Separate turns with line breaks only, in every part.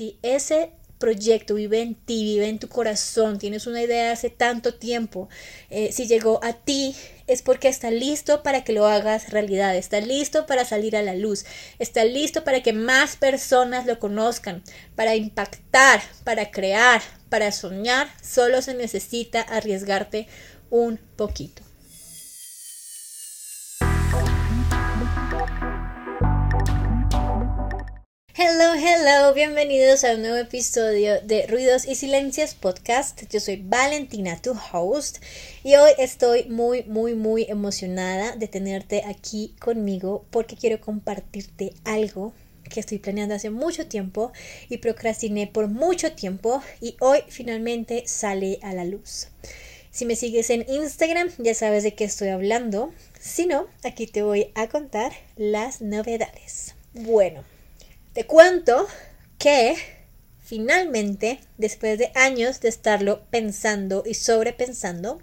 Si ese proyecto vive en ti, vive en tu corazón, tienes una idea hace tanto tiempo, eh, si llegó a ti es porque está listo para que lo hagas realidad, está listo para salir a la luz, está listo para que más personas lo conozcan, para impactar, para crear, para soñar, solo se necesita arriesgarte un poquito. Hello, hello, bienvenidos a un nuevo episodio de Ruidos y Silencios Podcast. Yo soy Valentina, tu host, y hoy estoy muy, muy, muy emocionada de tenerte aquí conmigo porque quiero compartirte algo que estoy planeando hace mucho tiempo y procrastiné por mucho tiempo y hoy finalmente sale a la luz. Si me sigues en Instagram ya sabes de qué estoy hablando, si no, aquí te voy a contar las novedades. Bueno, te cuento que finalmente, después de años de estarlo pensando y sobrepensando,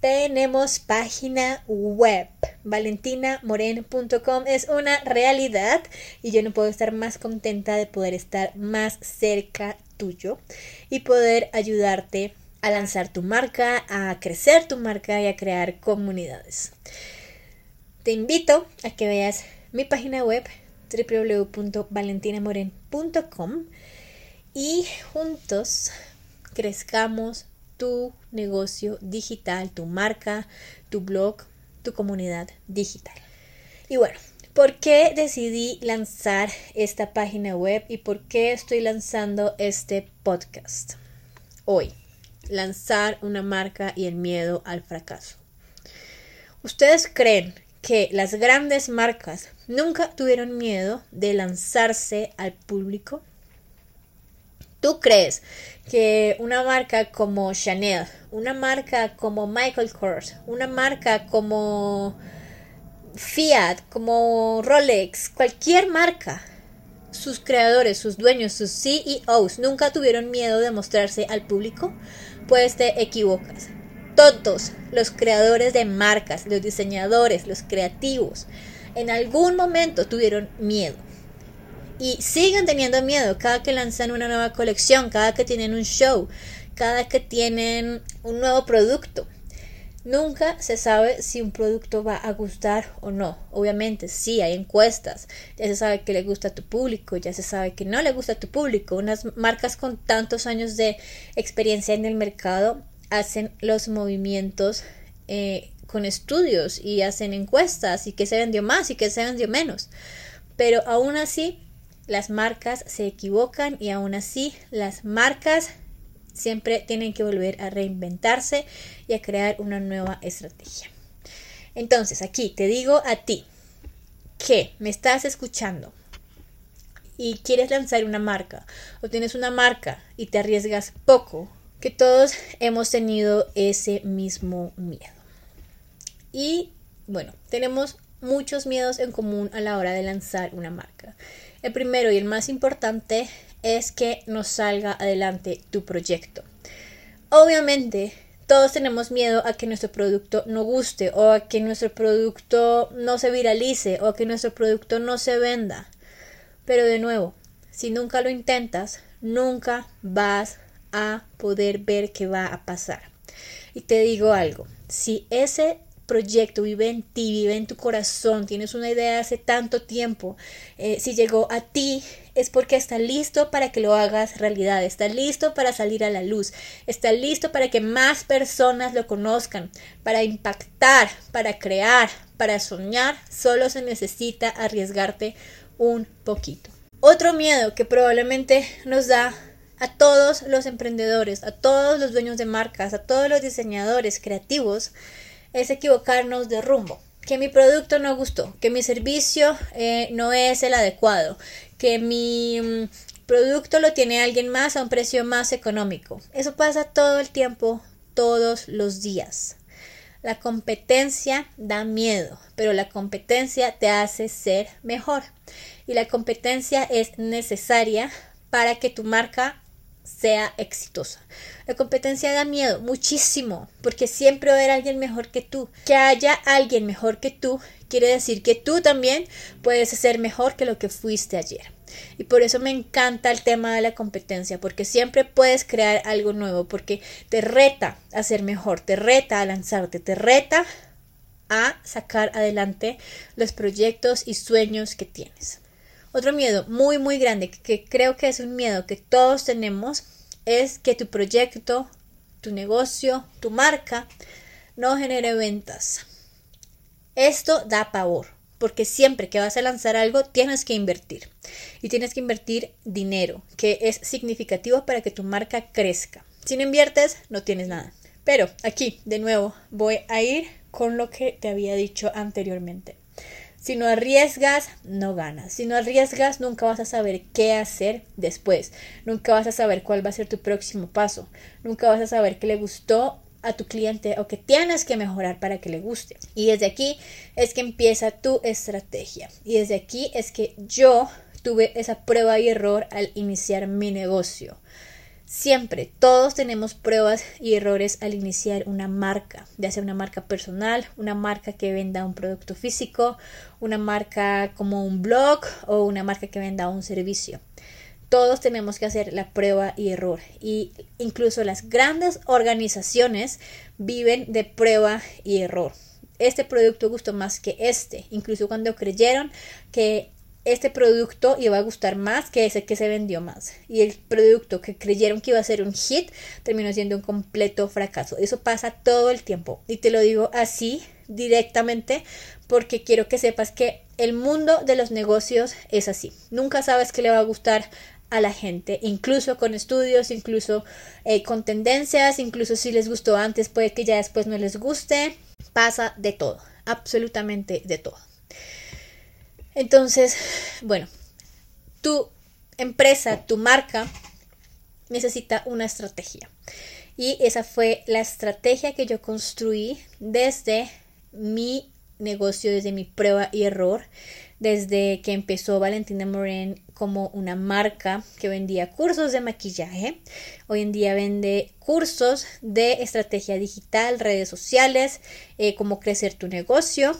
tenemos página web. valentinamoren.com es una realidad y yo no puedo estar más contenta de poder estar más cerca tuyo y poder ayudarte a lanzar tu marca, a crecer tu marca y a crear comunidades. Te invito a que veas mi página web www.valentinamoren.com y juntos crezcamos tu negocio digital, tu marca, tu blog, tu comunidad digital. Y bueno, ¿por qué decidí lanzar esta página web y por qué estoy lanzando este podcast? Hoy, lanzar una marca y el miedo al fracaso. ¿Ustedes creen que las grandes marcas nunca tuvieron miedo de lanzarse al público? ¿Tú crees que una marca como Chanel, una marca como Michael Kors, una marca como Fiat, como Rolex, cualquier marca, sus creadores, sus dueños, sus CEOs nunca tuvieron miedo de mostrarse al público? Pues te equivocas. Todos los creadores de marcas, los diseñadores, los creativos, en algún momento tuvieron miedo. Y siguen teniendo miedo cada que lanzan una nueva colección, cada que tienen un show, cada que tienen un nuevo producto. Nunca se sabe si un producto va a gustar o no. Obviamente, sí, hay encuestas. Ya se sabe que le gusta a tu público, ya se sabe que no le gusta a tu público. Unas marcas con tantos años de experiencia en el mercado hacen los movimientos eh, con estudios y hacen encuestas y que se vendió más y que se vendió menos. Pero aún así, las marcas se equivocan y aún así las marcas siempre tienen que volver a reinventarse y a crear una nueva estrategia. Entonces, aquí te digo a ti que me estás escuchando y quieres lanzar una marca o tienes una marca y te arriesgas poco, que todos hemos tenido ese mismo miedo. Y bueno, tenemos muchos miedos en común a la hora de lanzar una marca. El primero y el más importante es que nos salga adelante tu proyecto. Obviamente, todos tenemos miedo a que nuestro producto no guste o a que nuestro producto no se viralice o a que nuestro producto no se venda. Pero de nuevo, si nunca lo intentas, nunca vas a poder ver qué va a pasar. Y te digo algo, si ese proyecto vive en ti, vive en tu corazón, tienes una idea hace tanto tiempo, eh, si llegó a ti es porque está listo para que lo hagas realidad, está listo para salir a la luz, está listo para que más personas lo conozcan, para impactar, para crear, para soñar, solo se necesita arriesgarte un poquito. Otro miedo que probablemente nos da a todos los emprendedores, a todos los dueños de marcas, a todos los diseñadores creativos, es equivocarnos de rumbo. Que mi producto no gustó, que mi servicio eh, no es el adecuado, que mi mm, producto lo tiene alguien más a un precio más económico. Eso pasa todo el tiempo, todos los días. La competencia da miedo, pero la competencia te hace ser mejor. Y la competencia es necesaria para que tu marca sea exitosa. La competencia da miedo muchísimo, porque siempre va a haber alguien mejor que tú. Que haya alguien mejor que tú quiere decir que tú también puedes ser mejor que lo que fuiste ayer. Y por eso me encanta el tema de la competencia, porque siempre puedes crear algo nuevo, porque te reta a ser mejor, te reta a lanzarte, te reta a sacar adelante los proyectos y sueños que tienes. Otro miedo muy muy grande, que creo que es un miedo que todos tenemos, es que tu proyecto, tu negocio, tu marca no genere ventas. Esto da pavor, porque siempre que vas a lanzar algo tienes que invertir. Y tienes que invertir dinero, que es significativo para que tu marca crezca. Si no inviertes, no tienes nada. Pero aquí, de nuevo, voy a ir con lo que te había dicho anteriormente. Si no arriesgas, no ganas. Si no arriesgas, nunca vas a saber qué hacer después. Nunca vas a saber cuál va a ser tu próximo paso. Nunca vas a saber qué le gustó a tu cliente o que tienes que mejorar para que le guste. Y desde aquí es que empieza tu estrategia. Y desde aquí es que yo tuve esa prueba y error al iniciar mi negocio. Siempre, todos tenemos pruebas y errores al iniciar una marca, ya sea una marca personal, una marca que venda un producto físico, una marca como un blog o una marca que venda un servicio. Todos tenemos que hacer la prueba y error y incluso las grandes organizaciones viven de prueba y error. Este producto gustó más que este, incluso cuando creyeron que este producto iba a gustar más que ese que se vendió más. Y el producto que creyeron que iba a ser un hit terminó siendo un completo fracaso. Eso pasa todo el tiempo. Y te lo digo así directamente porque quiero que sepas que el mundo de los negocios es así. Nunca sabes qué le va a gustar a la gente, incluso con estudios, incluso eh, con tendencias, incluso si les gustó antes, puede que ya después no les guste. Pasa de todo, absolutamente de todo. Entonces, bueno, tu empresa, tu marca necesita una estrategia. Y esa fue la estrategia que yo construí desde mi negocio, desde mi prueba y error, desde que empezó Valentina Moren como una marca que vendía cursos de maquillaje. Hoy en día vende cursos de estrategia digital, redes sociales, eh, cómo crecer tu negocio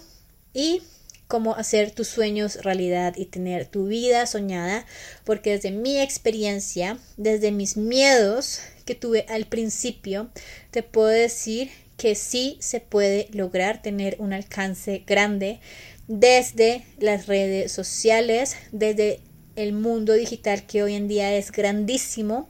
y cómo hacer tus sueños realidad y tener tu vida soñada, porque desde mi experiencia, desde mis miedos que tuve al principio, te puedo decir que sí se puede lograr tener un alcance grande desde las redes sociales, desde el mundo digital que hoy en día es grandísimo,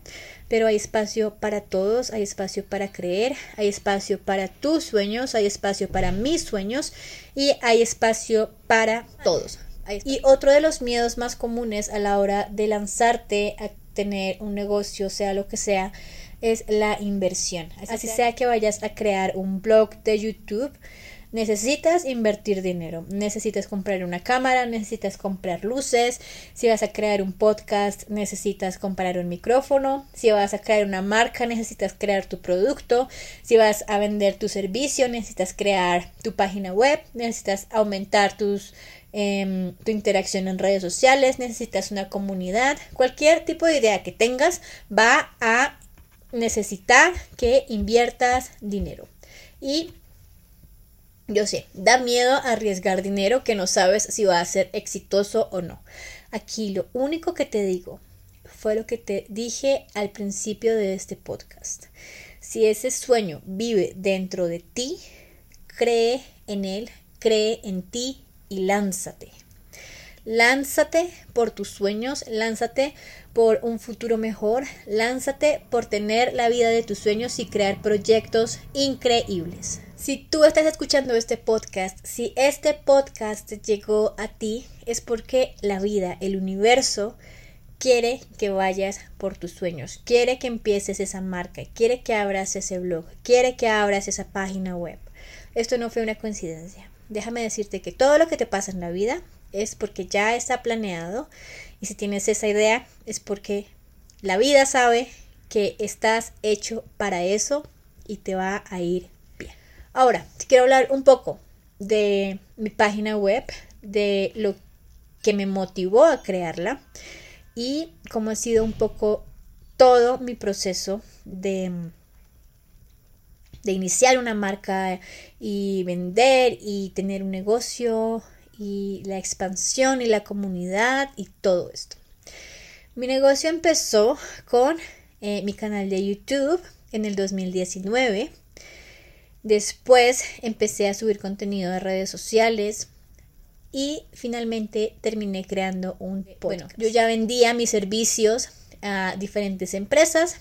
pero hay espacio para todos, hay espacio para creer, hay espacio para tus sueños, hay espacio para mis sueños y hay espacio para todos. Y otro de los miedos más comunes a la hora de lanzarte a tener un negocio, sea lo que sea, es la inversión. Así sea que vayas a crear un blog de YouTube, necesitas invertir dinero. Necesitas comprar una cámara, necesitas comprar luces. Si vas a crear un podcast, necesitas comprar un micrófono. Si vas a crear una marca, necesitas crear tu producto. Si vas a vender tu servicio, necesitas crear tu página web. Necesitas aumentar tus em, tu interacción en redes sociales, necesitas una comunidad, cualquier tipo de idea que tengas va a necesitar que inviertas dinero. Y yo sé, da miedo arriesgar dinero que no sabes si va a ser exitoso o no. Aquí lo único que te digo fue lo que te dije al principio de este podcast. Si ese sueño vive dentro de ti, cree en él, cree en ti y lánzate. Lánzate por tus sueños, lánzate por un futuro mejor, lánzate por tener la vida de tus sueños y crear proyectos increíbles. Si tú estás escuchando este podcast, si este podcast llegó a ti, es porque la vida, el universo, quiere que vayas por tus sueños, quiere que empieces esa marca, quiere que abras ese blog, quiere que abras esa página web. Esto no fue una coincidencia. Déjame decirte que todo lo que te pasa en la vida es porque ya está planeado y si tienes esa idea es porque la vida sabe que estás hecho para eso y te va a ir Ahora, quiero hablar un poco de mi página web, de lo que me motivó a crearla y cómo ha sido un poco todo mi proceso de, de iniciar una marca y vender y tener un negocio y la expansión y la comunidad y todo esto. Mi negocio empezó con eh, mi canal de YouTube en el 2019. Después empecé a subir contenido de redes sociales y finalmente terminé creando un podcast. Bueno, yo ya vendía mis servicios a diferentes empresas,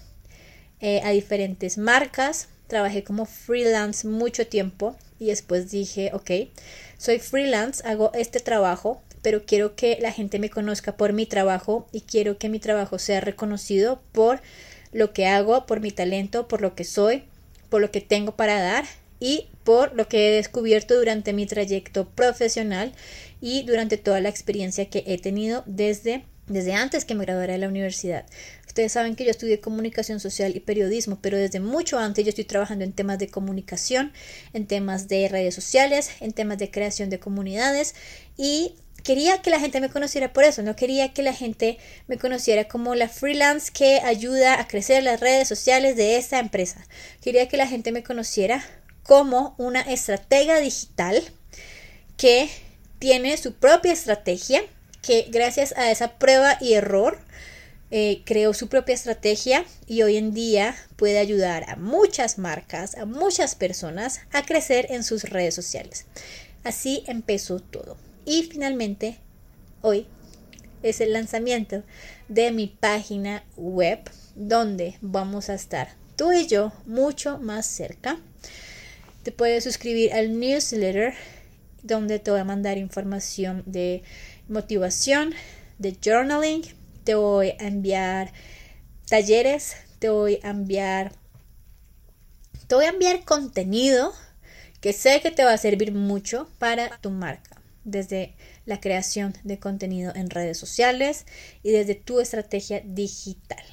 eh, a diferentes marcas. Trabajé como freelance mucho tiempo y después dije, ok, soy freelance, hago este trabajo, pero quiero que la gente me conozca por mi trabajo y quiero que mi trabajo sea reconocido por lo que hago, por mi talento, por lo que soy, por lo que tengo para dar y por lo que he descubierto durante mi trayecto profesional y durante toda la experiencia que he tenido desde, desde antes que me graduara de la universidad. Ustedes saben que yo estudié comunicación social y periodismo, pero desde mucho antes yo estoy trabajando en temas de comunicación, en temas de redes sociales, en temas de creación de comunidades y quería que la gente me conociera por eso, no quería que la gente me conociera como la freelance que ayuda a crecer las redes sociales de esta empresa. Quería que la gente me conociera como una estratega digital que tiene su propia estrategia, que gracias a esa prueba y error eh, creó su propia estrategia y hoy en día puede ayudar a muchas marcas, a muchas personas a crecer en sus redes sociales. Así empezó todo. Y finalmente, hoy es el lanzamiento de mi página web donde vamos a estar tú y yo mucho más cerca. Te puedes suscribir al newsletter donde te voy a mandar información de motivación, de journaling, te voy a enviar talleres, te voy a enviar te voy a enviar contenido que sé que te va a servir mucho para tu marca desde la creación de contenido en redes sociales y desde tu estrategia digital.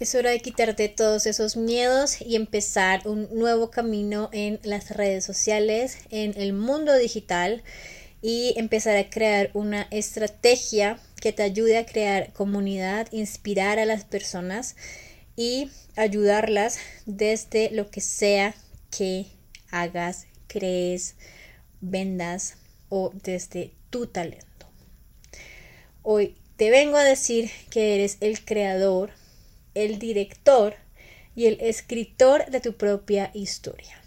Es hora de quitarte todos esos miedos y empezar un nuevo camino en las redes sociales, en el mundo digital y empezar a crear una estrategia que te ayude a crear comunidad, inspirar a las personas y ayudarlas desde lo que sea que hagas, crees, vendas, o desde tu talento. Hoy te vengo a decir que eres el creador, el director y el escritor de tu propia historia.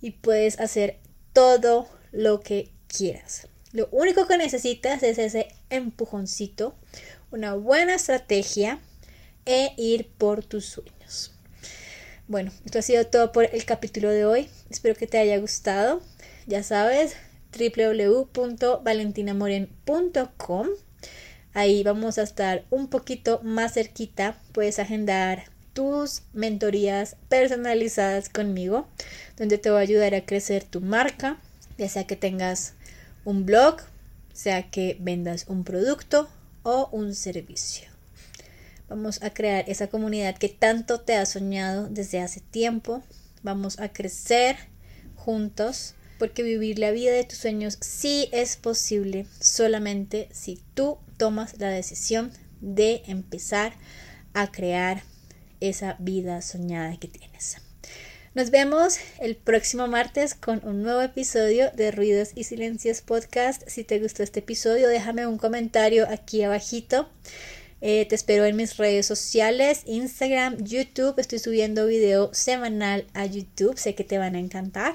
Y puedes hacer todo lo que quieras. Lo único que necesitas es ese empujoncito, una buena estrategia e ir por tus sueños. Bueno, esto ha sido todo por el capítulo de hoy. Espero que te haya gustado. Ya sabes, www.valentinamoren.com. Ahí vamos a estar un poquito más cerquita. Puedes agendar tus mentorías personalizadas conmigo, donde te voy a ayudar a crecer tu marca, ya sea que tengas un blog, sea que vendas un producto o un servicio. Vamos a crear esa comunidad que tanto te ha soñado desde hace tiempo. Vamos a crecer juntos porque vivir la vida de tus sueños sí es posible solamente si tú tomas la decisión de empezar a crear esa vida soñada que tienes. Nos vemos el próximo martes con un nuevo episodio de Ruidos y Silencios Podcast. Si te gustó este episodio, déjame un comentario aquí abajito. Eh, te espero en mis redes sociales, Instagram, YouTube. Estoy subiendo video semanal a YouTube. Sé que te van a encantar.